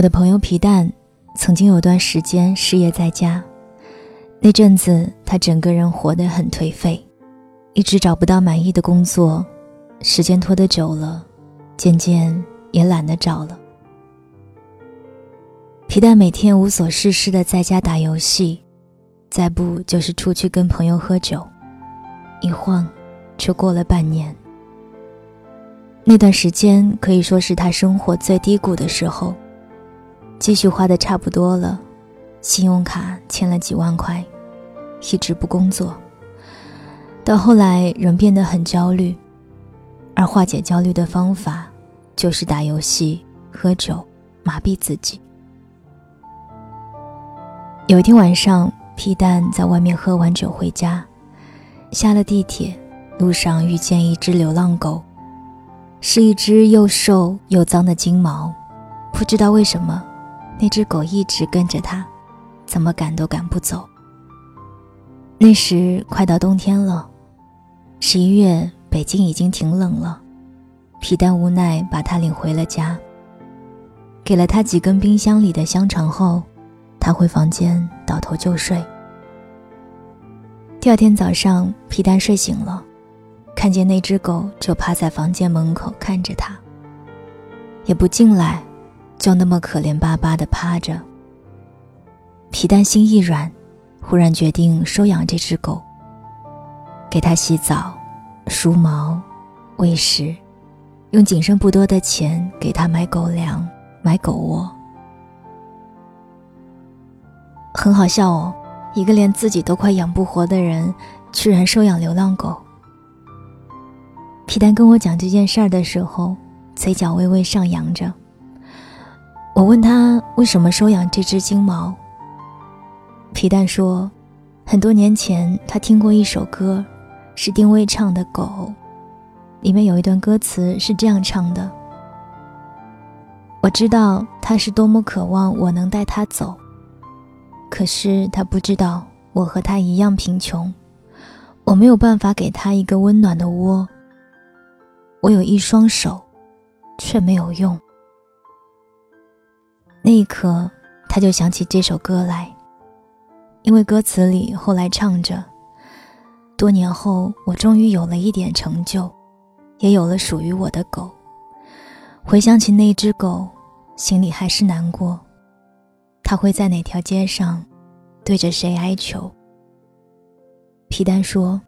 我的朋友皮蛋曾经有段时间失业在家，那阵子他整个人活得很颓废，一直找不到满意的工作，时间拖得久了，渐渐也懒得找了。皮蛋每天无所事事的在家打游戏，再不就是出去跟朋友喝酒，一晃就过了半年。那段时间可以说是他生活最低谷的时候。积蓄花的差不多了，信用卡欠了几万块，一直不工作。到后来人变得很焦虑，而化解焦虑的方法就是打游戏、喝酒，麻痹自己。有一天晚上，皮蛋在外面喝完酒回家，下了地铁，路上遇见一只流浪狗，是一只又瘦又脏的金毛，不知道为什么。那只狗一直跟着他，怎么赶都赶不走。那时快到冬天了，十一月北京已经挺冷了。皮蛋无奈把他领回了家，给了他几根冰箱里的香肠后，他回房间倒头就睡。第二天早上，皮蛋睡醒了，看见那只狗就趴在房间门口看着他，也不进来。就那么可怜巴巴的趴着。皮蛋心一软，忽然决定收养这只狗。给它洗澡、梳毛、喂食，用仅剩不多的钱给它买狗粮、买狗窝。很好笑哦，一个连自己都快养不活的人，居然收养流浪狗。皮蛋跟我讲这件事儿的时候，嘴角微微上扬着。我问他为什么收养这只金毛。皮蛋说，很多年前他听过一首歌，是丁薇唱的《狗》，里面有一段歌词是这样唱的：“我知道他是多么渴望我能带他走，可是他不知道我和他一样贫穷，我没有办法给他一个温暖的窝。我有一双手，却没有用。”那一刻，他就想起这首歌来，因为歌词里后来唱着：“多年后，我终于有了一点成就，也有了属于我的狗。回想起那只狗，心里还是难过。它会在哪条街上，对着谁哀求？”皮蛋说：“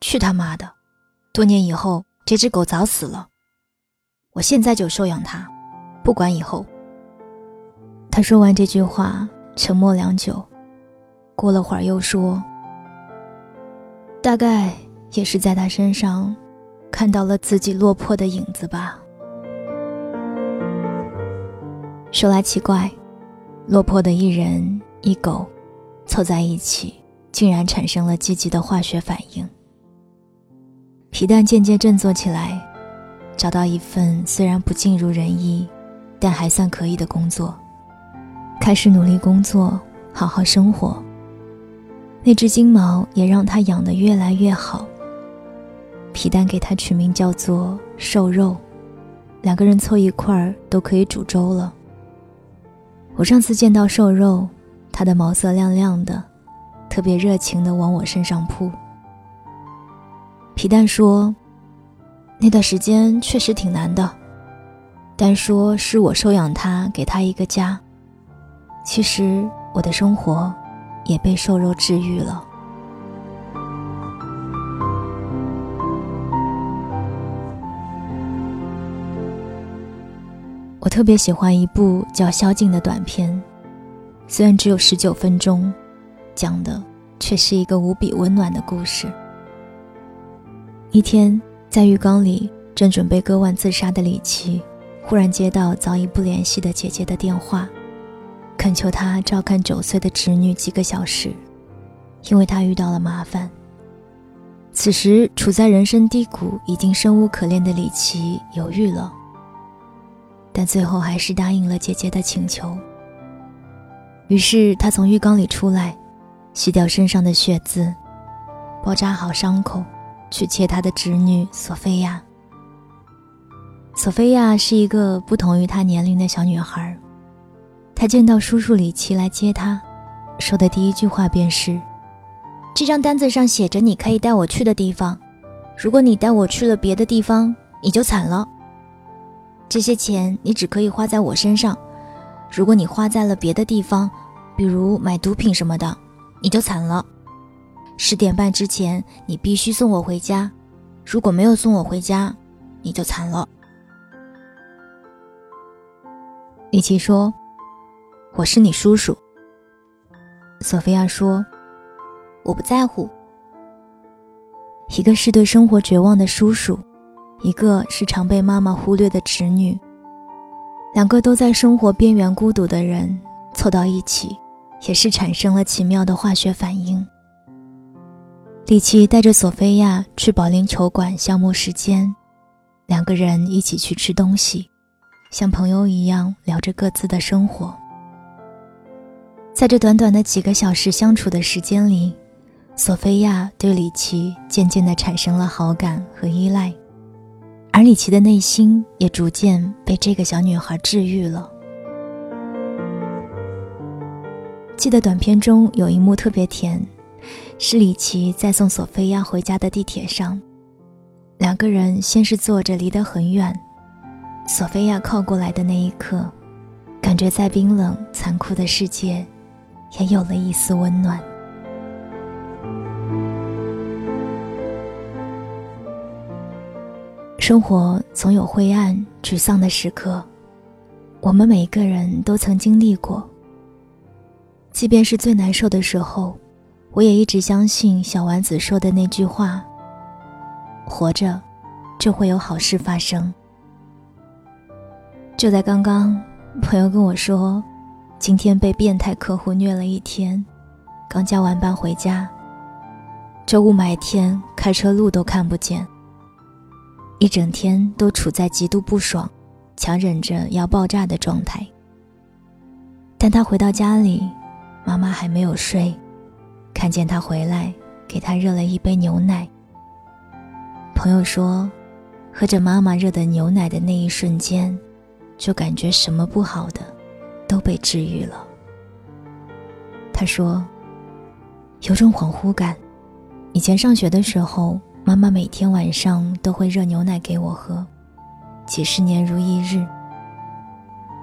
去他妈的！多年以后，这只狗早死了。我现在就收养它，不管以后。”他说完这句话，沉默良久，过了会儿又说：“大概也是在他身上看到了自己落魄的影子吧。”说来奇怪，落魄的一人一狗凑在一起，竟然产生了积极的化学反应。皮蛋渐渐振作起来，找到一份虽然不尽如人意，但还算可以的工作。开始努力工作，好好生活。那只金毛也让他养得越来越好。皮蛋给它取名叫做瘦肉，两个人凑一块儿都可以煮粥了。我上次见到瘦肉，它的毛色亮亮的，特别热情地往我身上扑。皮蛋说：“那段时间确实挺难的，但说是我收养它，给它一个家。”其实我的生活也被瘦肉治愈了。我特别喜欢一部叫《宵禁》的短片，虽然只有十九分钟，讲的却是一个无比温暖的故事。一天，在浴缸里正准备割腕自杀的李琦，忽然接到早已不联系的姐姐的电话。恳求他照看九岁的侄女几个小时，因为他遇到了麻烦。此时处在人生低谷、已经生无可恋的李琦犹豫了，但最后还是答应了姐姐的请求。于是他从浴缸里出来，洗掉身上的血渍，包扎好伤口，去接他的侄女索菲亚。索菲亚是一个不同于她年龄的小女孩。他见到叔叔李奇来接他，说的第一句话便是：“这张单子上写着你可以带我去的地方，如果你带我去了别的地方，你就惨了。这些钱你只可以花在我身上，如果你花在了别的地方，比如买毒品什么的，你就惨了。十点半之前你必须送我回家，如果没有送我回家，你就惨了。”李奇说。我是你叔叔，索菲亚说：“我不在乎。”一个是对生活绝望的叔叔，一个是常被妈妈忽略的侄女，两个都在生活边缘孤独的人凑到一起，也是产生了奇妙的化学反应。李奇带着索菲亚去保龄球馆消磨时间，两个人一起去吃东西，像朋友一样聊着各自的生活。在这短短的几个小时相处的时间里，索菲亚对李奇渐渐地产生了好感和依赖，而李奇的内心也逐渐被这个小女孩治愈了。记得短片中有一幕特别甜，是李奇在送索菲亚回家的地铁上，两个人先是坐着离得很远，索菲亚靠过来的那一刻，感觉在冰冷残酷的世界。也有了一丝温暖。生活总有灰暗、沮丧的时刻，我们每个人都曾经历过。即便是最难受的时候，我也一直相信小丸子说的那句话：“活着，就会有好事发生。”就在刚刚，朋友跟我说。今天被变态客户虐了一天，刚加完班回家。这雾霾天，开车路都看不见。一整天都处在极度不爽、强忍着要爆炸的状态。但他回到家里，妈妈还没有睡，看见他回来，给他热了一杯牛奶。朋友说，喝着妈妈热的牛奶的那一瞬间，就感觉什么不好的。都被治愈了。他说：“有种恍惚感，以前上学的时候，妈妈每天晚上都会热牛奶给我喝，几十年如一日。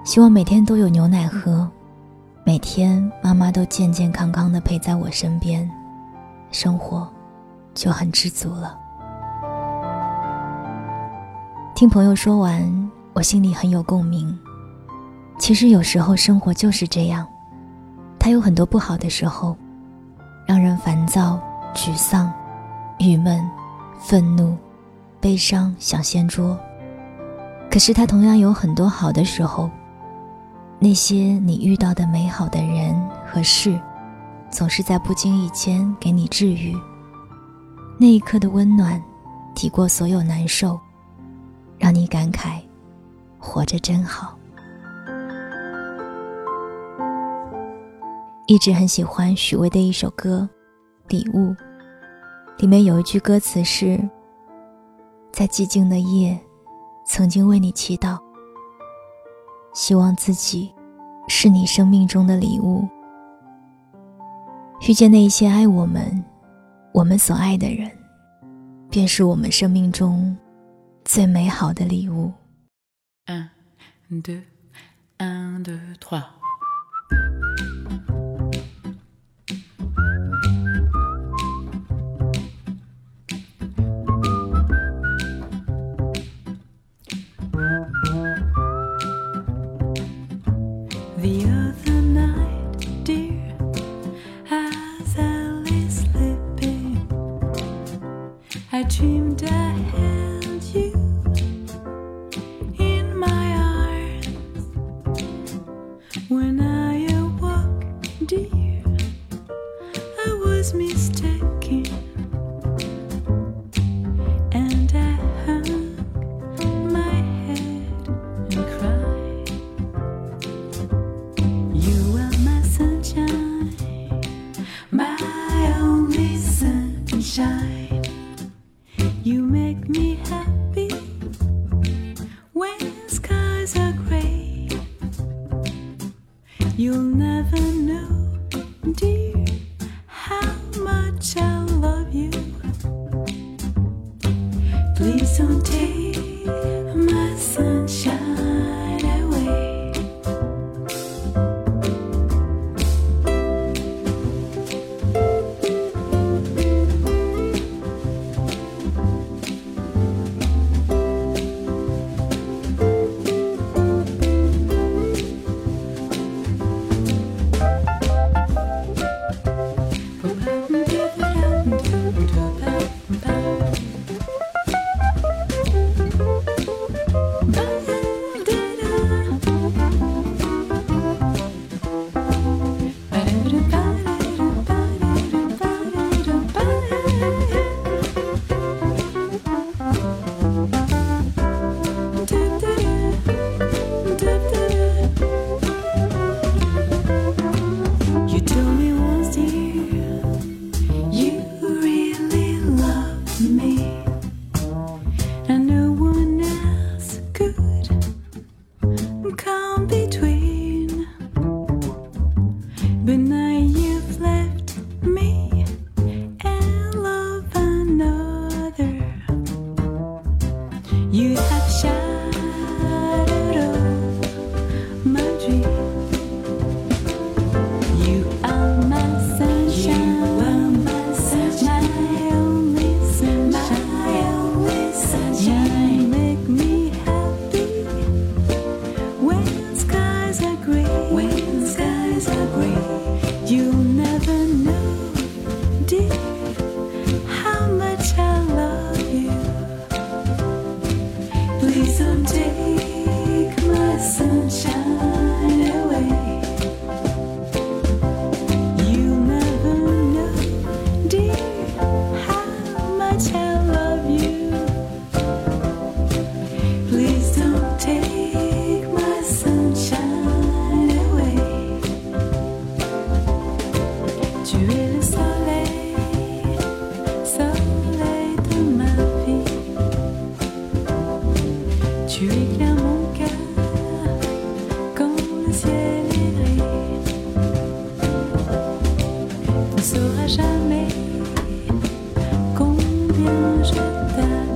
希望每天都有牛奶喝，每天妈妈都健健康康的陪在我身边，生活就很知足了。”听朋友说完，我心里很有共鸣。其实有时候生活就是这样，它有很多不好的时候，让人烦躁、沮丧、郁闷、愤怒、悲伤，想掀桌。可是它同样有很多好的时候，那些你遇到的美好的人和事，总是在不经意间给你治愈。那一刻的温暖，抵过所有难受，让你感慨，活着真好。一直很喜欢许巍的一首歌《礼物》，里面有一句歌词是：“在寂静的夜，曾经为你祈祷，希望自己是你生命中的礼物，遇见那一些爱我们、我们所爱的人，便是我们生命中最美好的礼物。” Un, deux, un, deux, trois. dreamed ahead. wanting. You plus.